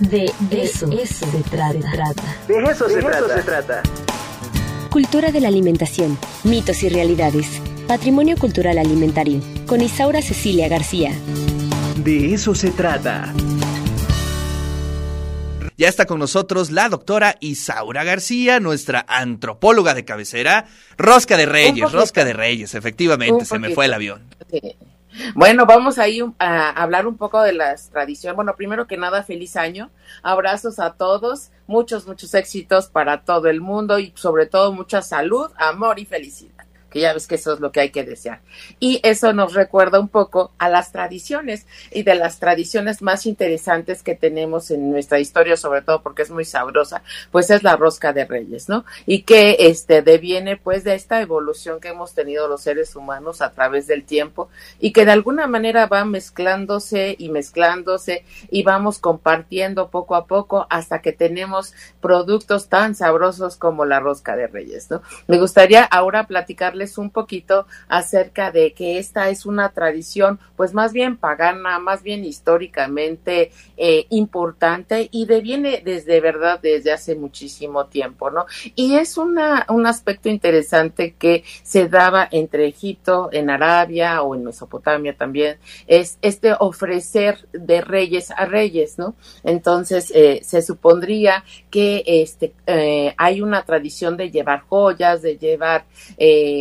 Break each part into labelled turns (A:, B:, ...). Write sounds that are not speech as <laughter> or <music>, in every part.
A: De, eso, se, trata.
B: De eso, se, trata.
C: Cultura de la alimentación, mitos y realidades. Patrimonio cultural alimentario. Con Isaura Cecilia García.
B: De eso se trata.
D: Ya está con nosotros la doctora Isaura García, nuestra antropóloga de cabecera. Rosca de Reyes, Rosca de Reyes, efectivamente, se me fue el avión.
E: Bueno, vamos ahí a hablar un poco de las tradiciones. Bueno, primero que nada, feliz año. Abrazos a todos, muchos, muchos éxitos para todo el mundo y sobre todo mucha salud, amor y felicidad ya ves que eso es lo que hay que desear. Y eso nos recuerda un poco a las tradiciones y de las tradiciones más interesantes que tenemos en nuestra historia, sobre todo porque es muy sabrosa, pues es la rosca de reyes, ¿no? Y que este deviene pues de esta evolución que hemos tenido los seres humanos a través del tiempo y que de alguna manera va mezclándose y mezclándose y vamos compartiendo poco a poco hasta que tenemos productos tan sabrosos como la rosca de reyes, ¿no? Me gustaría ahora un poquito acerca de que esta es una tradición, pues más bien pagana, más bien históricamente eh, importante y deviene desde verdad desde hace muchísimo tiempo, ¿no? Y es una, un aspecto interesante que se daba entre Egipto, en Arabia o en Mesopotamia también, es este ofrecer de reyes a reyes, ¿no? Entonces eh, se supondría que este eh, hay una tradición de llevar joyas, de llevar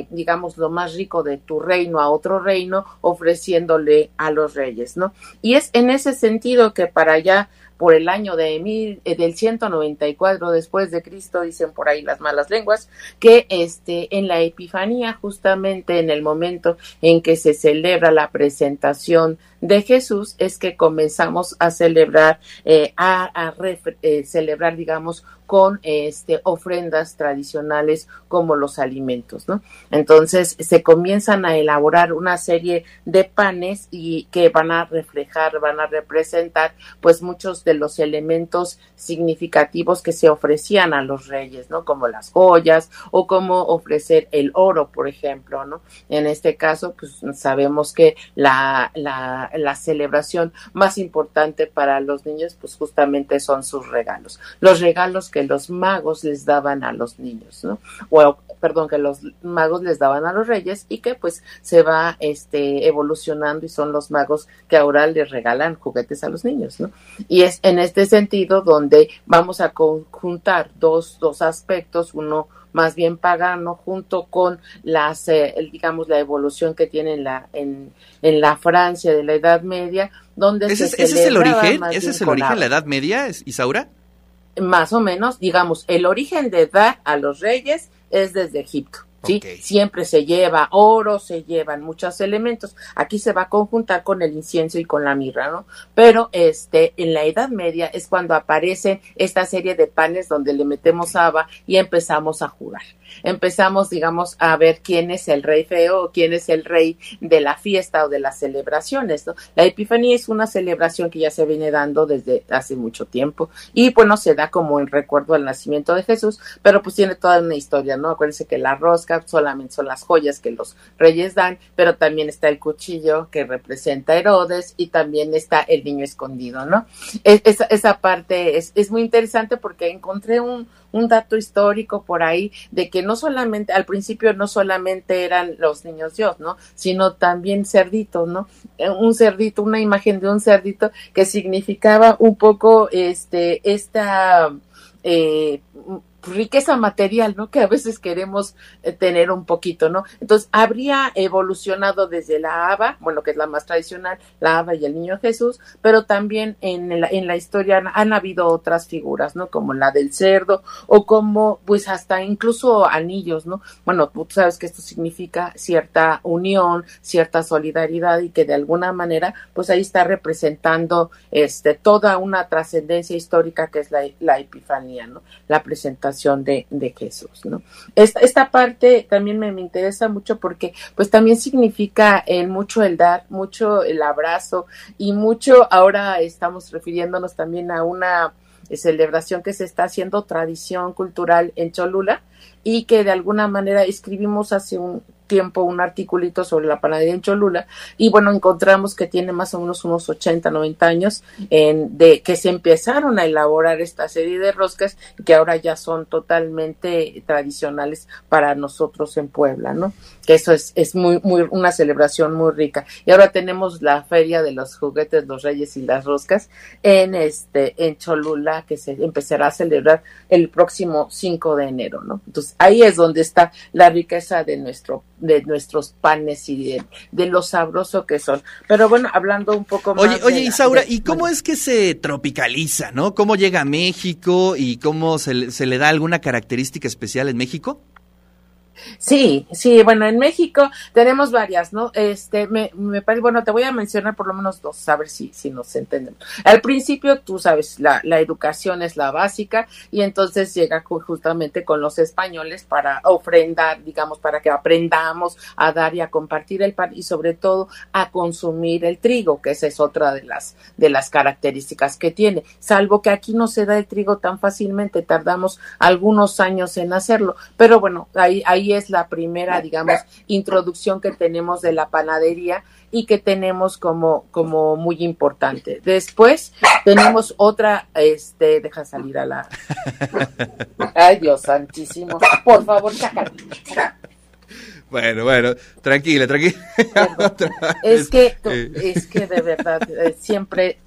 E: digamos, lo más rico de tu reino a otro reino, ofreciéndole a los reyes, ¿no? Y es en ese sentido que para allá por el año de mil, eh, del 194 después de Cristo, dicen por ahí las malas lenguas, que este, en la Epifanía, justamente en el momento en que se celebra la presentación de Jesús, es que comenzamos a celebrar, eh, a, eh, celebrar, digamos, con este, ofrendas tradicionales como los alimentos, ¿no? Entonces se comienzan a elaborar una serie de panes y que van a reflejar, van a representar, pues muchos de los elementos significativos que se ofrecían a los reyes, ¿no? Como las joyas o como ofrecer el oro, por ejemplo, ¿no? En este caso, pues sabemos que la, la, la celebración más importante para los niños, pues justamente son sus regalos. Los regalos que los magos les daban a los niños, ¿no? O, perdón, que los magos les daban a los reyes y que pues se va este evolucionando y son los magos que ahora les regalan juguetes a los niños, ¿no? Y es en este sentido donde vamos a conjuntar dos, dos aspectos, uno más bien pagano junto con las eh, digamos la evolución que tiene en la en, en la Francia de la Edad Media donde
D: ese, ese es el origen ese es el origen de la Edad Media Isaura
E: más o menos, digamos, el origen de dar a los reyes es desde Egipto. ¿Sí? Siempre se lleva oro, se llevan muchos elementos. Aquí se va a conjuntar con el incienso y con la mirra, ¿no? Pero este, en la Edad Media es cuando aparece esta serie de panes donde le metemos haba y empezamos a jurar empezamos, digamos, a ver quién es el rey feo o quién es el rey de la fiesta o de las celebraciones, ¿no? La Epifanía es una celebración que ya se viene dando desde hace mucho tiempo y, bueno, se da como en recuerdo al nacimiento de Jesús, pero pues tiene toda una historia, ¿no? Acuérdense que la solamente son las joyas que los reyes dan, pero también está el cuchillo que representa Herodes y también está el niño escondido, ¿no? esa, parte es, muy interesante porque encontré un, un dato histórico por ahí de que no solamente, al principio no solamente eran los niños Dios, ¿no? Sino también cerditos, ¿no? Eh, un cerdito, una imagen de un cerdito que significaba un poco este, esta, eh, riqueza material, ¿no? Que a veces queremos eh, tener un poquito, ¿no? Entonces, habría evolucionado desde la haba, bueno, que es la más tradicional, la haba y el niño Jesús, pero también en la, en la historia han, habido otras figuras, ¿no? Como la del cerdo o como, pues, hasta incluso anillos, ¿no? Bueno, tú sabes que esto significa cierta unión, cierta solidaridad y que de alguna manera, pues ahí está representando, este, toda una trascendencia histórica que es la, la epifanía, ¿no? La presentación de, Jesús, ¿no? Esta, esta parte también me, interesa mucho porque pues también significa el mucho el dar, mucho el abrazo y mucho ahora estamos refiriéndonos también a una celebración que se está haciendo tradición cultural en Cholula y que de alguna manera escribimos hace un tiempo un articulito sobre la panadería en Cholula y bueno, encontramos que tiene más o menos unos 80, 90 años en, de que se empezaron a elaborar esta serie de roscas que ahora ya son totalmente tradicionales para nosotros en Puebla, ¿no? Que eso es, es muy, muy, una celebración muy rica. Y ahora tenemos la feria de los juguetes, los reyes y las roscas en este, en Cholula, que se empezará a celebrar el próximo 5 de enero, ¿no? Entonces ahí es donde está la riqueza de nuestro de nuestros panes y de, de lo sabroso que son. Pero bueno, hablando un poco más.
D: Oye, oye, Isaura, ¿y cómo es que se tropicaliza, no? ¿Cómo llega a México y cómo se, se le da alguna característica especial en México?
E: Sí, sí, bueno, en México tenemos varias, ¿no? Este, me, me parece, bueno, te voy a mencionar por lo menos dos, a ver si, si nos entendemos. Al principio, tú sabes, la, la educación es la básica y entonces llega justamente con los españoles para ofrendar, digamos, para que aprendamos a dar y a compartir el pan y sobre todo a consumir el trigo, que esa es otra de las, de las características que tiene. Salvo que aquí no se da el trigo tan fácilmente, tardamos algunos años en hacerlo, pero bueno, ahí, ahí es la primera, digamos, introducción que tenemos de la panadería y que tenemos como, como muy importante. Después tenemos otra, este, deja salir a la... <laughs> Ay, Dios santísimo. Por favor, sácalo.
D: Bueno, bueno, tranquila, tranquila. <laughs>
E: es que, es que de verdad, eh, siempre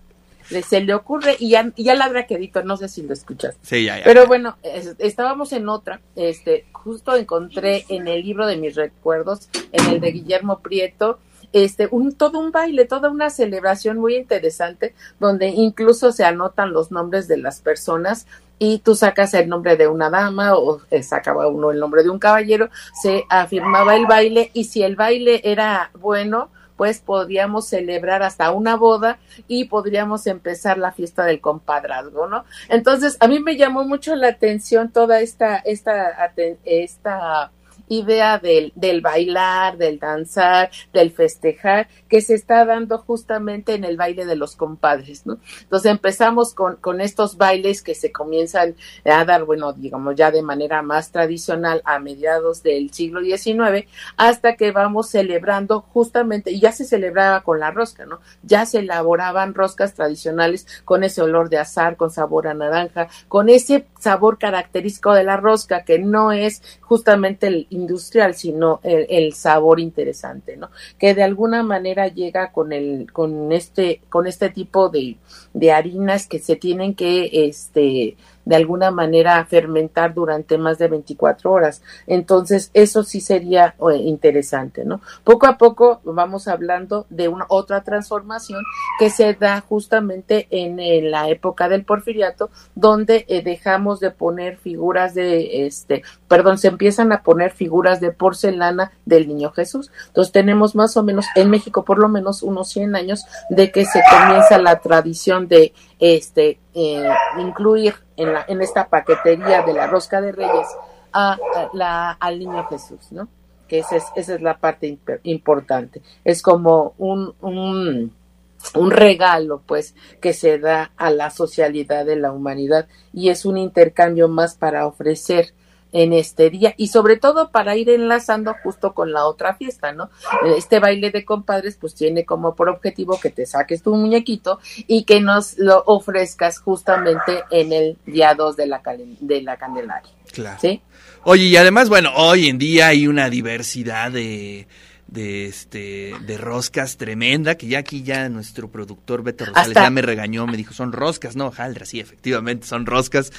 E: se le ocurre y ya, ya la edito, no sé si lo escuchas.
D: Sí, ya, ya.
E: Pero bueno, estábamos en otra, este, justo encontré en el libro de mis recuerdos, en el de Guillermo Prieto, este, un, todo un baile, toda una celebración muy interesante, donde incluso se anotan los nombres de las personas y tú sacas el nombre de una dama o eh, sacaba uno el nombre de un caballero, se afirmaba el baile y si el baile era bueno, pues podríamos celebrar hasta una boda y podríamos empezar la fiesta del compadrazgo, ¿no? Entonces, a mí me llamó mucho la atención toda esta, esta, esta idea del, bailar, del danzar, del festejar, que se está dando justamente en el baile de los compadres, ¿no? Entonces empezamos con, con estos bailes que se comienzan a dar, bueno, digamos ya de manera más tradicional a mediados del siglo XIX, hasta que vamos celebrando justamente, y ya se celebraba con la rosca, ¿no? Ya se elaboraban roscas tradicionales con ese olor de azar, con sabor a naranja, con ese sabor característico de la rosca, que no es justamente el industrial, sino el, sabor interesante, ¿no? Que de alguna manera llega con el, con este, con este tipo de, de harinas que se tienen que, este, de alguna manera fermentar durante más de 24 horas. Entonces, eso sí sería eh, interesante, ¿no? Poco a poco vamos hablando de una otra transformación que se da justamente en, la época del porfiriato, donde eh, dejamos de poner figuras de, este, perdón, se empiezan a poner figuras de porcelana del niño Jesús. Entonces, tenemos más o menos, en México por lo menos unos 100 años de que se comienza la tradición de este, eh, incluir en, la, en esta paquetería de la rosca de reyes a, la, al niño Jesús, ¿no? Que esa es, esa es la parte importante. Es como un, un, un regalo, pues, que se da a la socialidad de la humanidad y es un intercambio más para ofrecer en este día y sobre todo para ir enlazando justo con la otra fiesta, ¿no? Este baile de compadres pues tiene como por objetivo que te saques tu muñequito y que nos lo ofrezcas justamente en el día 2 de la, de la Candelaria.
D: Claro. ¿Sí? Oye, y además, bueno, hoy en día hay una diversidad de de este de roscas tremenda que ya aquí ya nuestro productor Beto Rosales ya me regañó me dijo son roscas no Jaldra sí efectivamente son roscas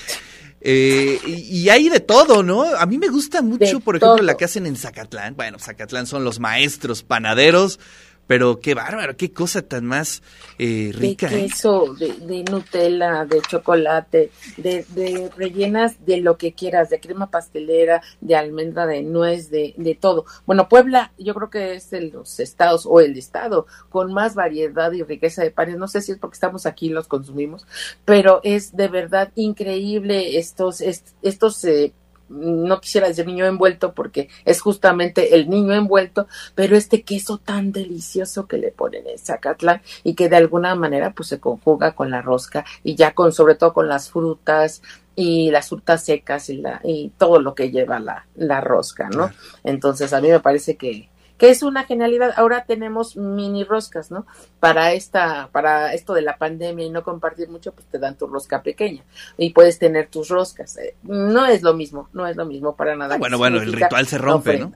D: eh, y, hay de todo, ¿no? A mí me gusta mucho, por ejemplo, la que hacen en Zacatlán. Bueno, Zacatlán son los maestros panaderos, pero qué bárbaro, qué cosa tan más eh, rica.
E: De ¿eh? queso, de, Nutella, de chocolate, de, de, rellenas de lo que quieras, de crema pastelera, de almendra, de nuez, de, de todo. Bueno, Puebla yo creo que es de los estados o el estado con más variedad y riqueza de panes. No sé si es porque estamos aquí y los consumimos, pero es de verdad increíble estos, estos eh, no quisiera decir niño envuelto porque es justamente el niño envuelto, pero este queso tan delicioso que le ponen en Zacatlán y que de alguna manera pues se conjuga con la rosca y ya con sobre todo con las frutas y las frutas secas y, la, y todo lo que lleva la, la rosca, ¿no? Entonces a mí me parece que, que es una genialidad. Ahora tenemos mini roscas, ¿no? Para esta, para esto de la pandemia y no compartir mucho, pues te dan tu rosca pequeña y puedes tener tus roscas. Eh, no es lo mismo, no es lo mismo para nada.
D: bueno, bueno, el ritual se rompe, ¿no?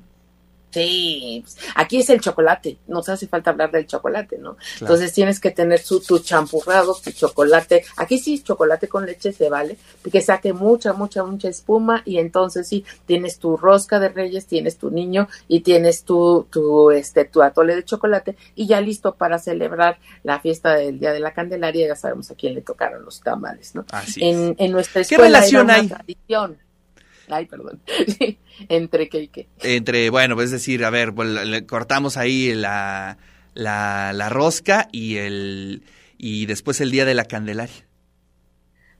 E: Sí, pues, aquí es el chocolate, nos hace falta hablar del chocolate, ¿no? Entonces tienes que tener su, tu champurrado, tu chocolate. Aquí sí, chocolate con leche se vale, que saque mucha, mucha, mucha espuma y entonces sí, tienes tu rosca de reyes, tienes tu niño y tienes tu, tu, este, tu atole de chocolate y ya listo para celebrar la fiesta del Día de la Candelaria. Ya sabemos a quién le tocaron los tamales, ¿no?
D: Así
E: en, en nuestra
D: escuela ¿Qué relación hay?
E: Tradición. <laughs> Ay, perdón. <laughs> ¿Entre qué y qué?
D: Entre, bueno, pues es decir, a ver, pues, le cortamos ahí la, la, la, rosca y el y después el día de la Candelaria.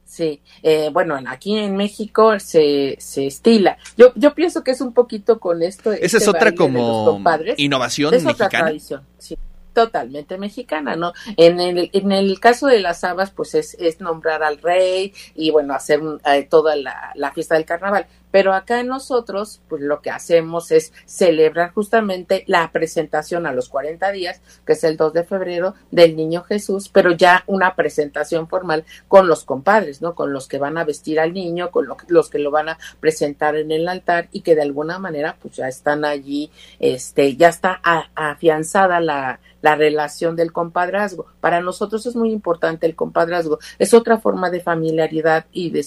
E: Sí, eh, bueno, aquí en México se, se estila. Yo, yo pienso que es un poquito con esto.
D: Esa es este otra como innovación es mexicana. Otra tradición,
E: sí totalmente mexicana, ¿no? En el, en el caso de las habas, pues es, es nombrar al rey y bueno, hacer eh, toda la, la, fiesta del carnaval. Pero acá nosotros, pues lo que hacemos es celebrar justamente la presentación a los 40 días, que es el 2 de febrero, del niño Jesús, pero ya una presentación formal con los compadres, ¿no? Con los que van a vestir al niño, con los que lo van a presentar en el altar y que de alguna manera, pues ya están allí, este, ya está afianzada la, la relación del compadrazgo. Para nosotros es muy importante el compadrazgo. Es otra forma de familiaridad y de,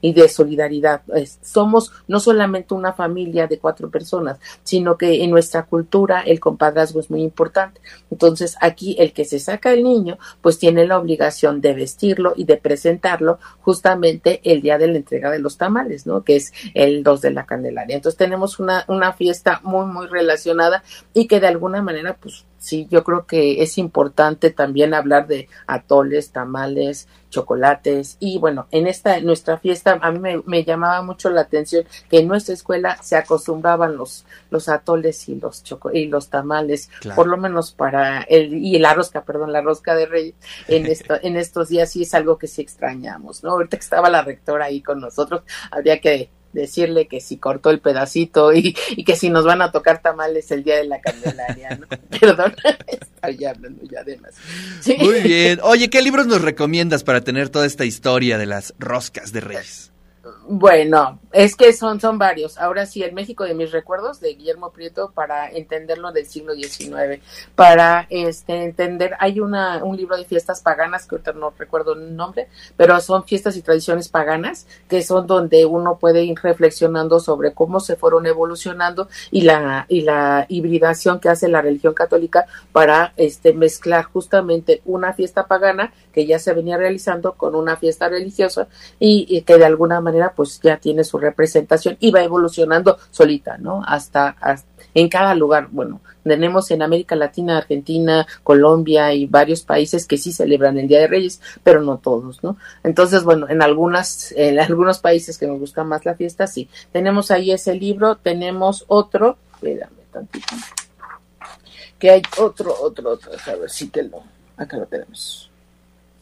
E: y de solidaridad. somos no solamente una familia de cuatro personas, sino que en nuestra cultura el compadrazgo es muy importante. Entonces aquí el que se saca el niño, pues tiene la obligación de vestirlo y de presentarlo justamente el día de la entrega de los tamales, ¿no? Que es el 2 de la Candelaria. Entonces tenemos una, una fiesta muy, muy relacionada y que de alguna manera, pues sí, yo creo que es importante también hablar de atoles, tamales, chocolates y bueno, en esta nuestra fiesta a mí me, llamaba mucho la atención que en nuestra escuela se acostumbraban los los atoles y los choco y los tamales, por lo menos para el y la rosca, perdón, la rosca de reyes en esto, <laughs> en estos días sí es algo que sí extrañamos, ¿no? Ahorita que estaba la rectora ahí con nosotros, habría que decirle que si cortó el pedacito y, y, que si nos van a tocar tamales el día de la Candelaria, ¿no? <laughs> Perdón, <laughs> estoy hablando ya de más.
D: Muy bien. Oye, ¿qué libros nos recomiendas para tener toda esta historia de las roscas de Reyes?
E: Bueno, es que son, son varios. Ahora sí, el México de mis recuerdos de Guillermo Prieto para entenderlo del siglo XIX. Para este entender, hay una, un libro de fiestas paganas, que ahorita no recuerdo el nombre, pero son fiestas y tradiciones paganas, que son donde uno puede ir reflexionando sobre cómo se fueron evolucionando y la, y la hibridación que hace la religión católica para este mezclar justamente una fiesta pagana que ya se venía realizando con una fiesta religiosa y, y que de alguna manera pues ya tiene su representación y va evolucionando solita, ¿no? Hasta, en cada lugar, bueno, tenemos en América Latina, Argentina, Colombia y varios países que sí celebran el Día de Reyes, pero no todos, ¿no? Entonces, bueno, en algunas, en algunos países que nos gusta más la fiesta, sí. Tenemos ahí ese libro, tenemos otro, espérame tantito, que hay otro, otro, otro, a ver si te lo, acá lo tenemos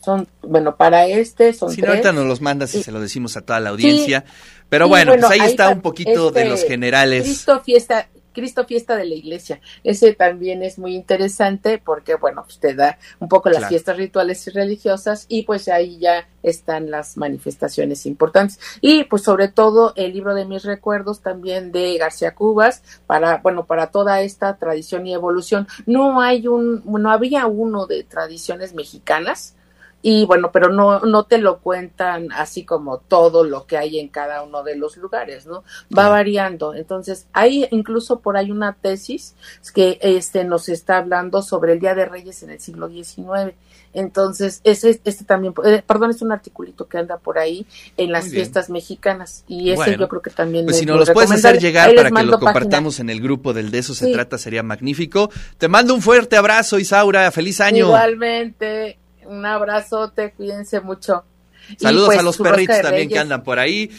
E: son, bueno, para este son
D: Si no, ahorita nos los mandas y se lo decimos a toda la audiencia. Pero bueno, pues ahí, está un poquito de los este, generales.
E: Cristo Fiesta, Cristo Fiesta de la Iglesia. Ese también es muy interesante porque, bueno, pues te da un poco las fiestas rituales y religiosas y pues ahí ya están las manifestaciones importantes. Y pues sobre todo el libro de mis recuerdos también de García Cubas para, bueno, para toda esta tradición y evolución. No hay un, no había uno de tradiciones mexicanas y bueno, pero no, no te lo cuentan así como todo lo que hay en cada uno de los lugares, ¿no? Va variando. Entonces, hay incluso por ahí una tesis que este nos está hablando sobre el Día de Reyes en el siglo XIX. Entonces, ese, este también, eh, perdón, es un articulito que anda por ahí en las fiestas mexicanas. Y ese yo creo que también.
D: Pues si nos los puedes hacer llegar para que lo compartamos en el grupo del De eso se trata, sería magnífico. Te mando un fuerte abrazo, Isaura. Feliz año.
E: Igualmente un abrazote, cuídense mucho.
D: Saludos pues, a los perritos también que andan por ahí.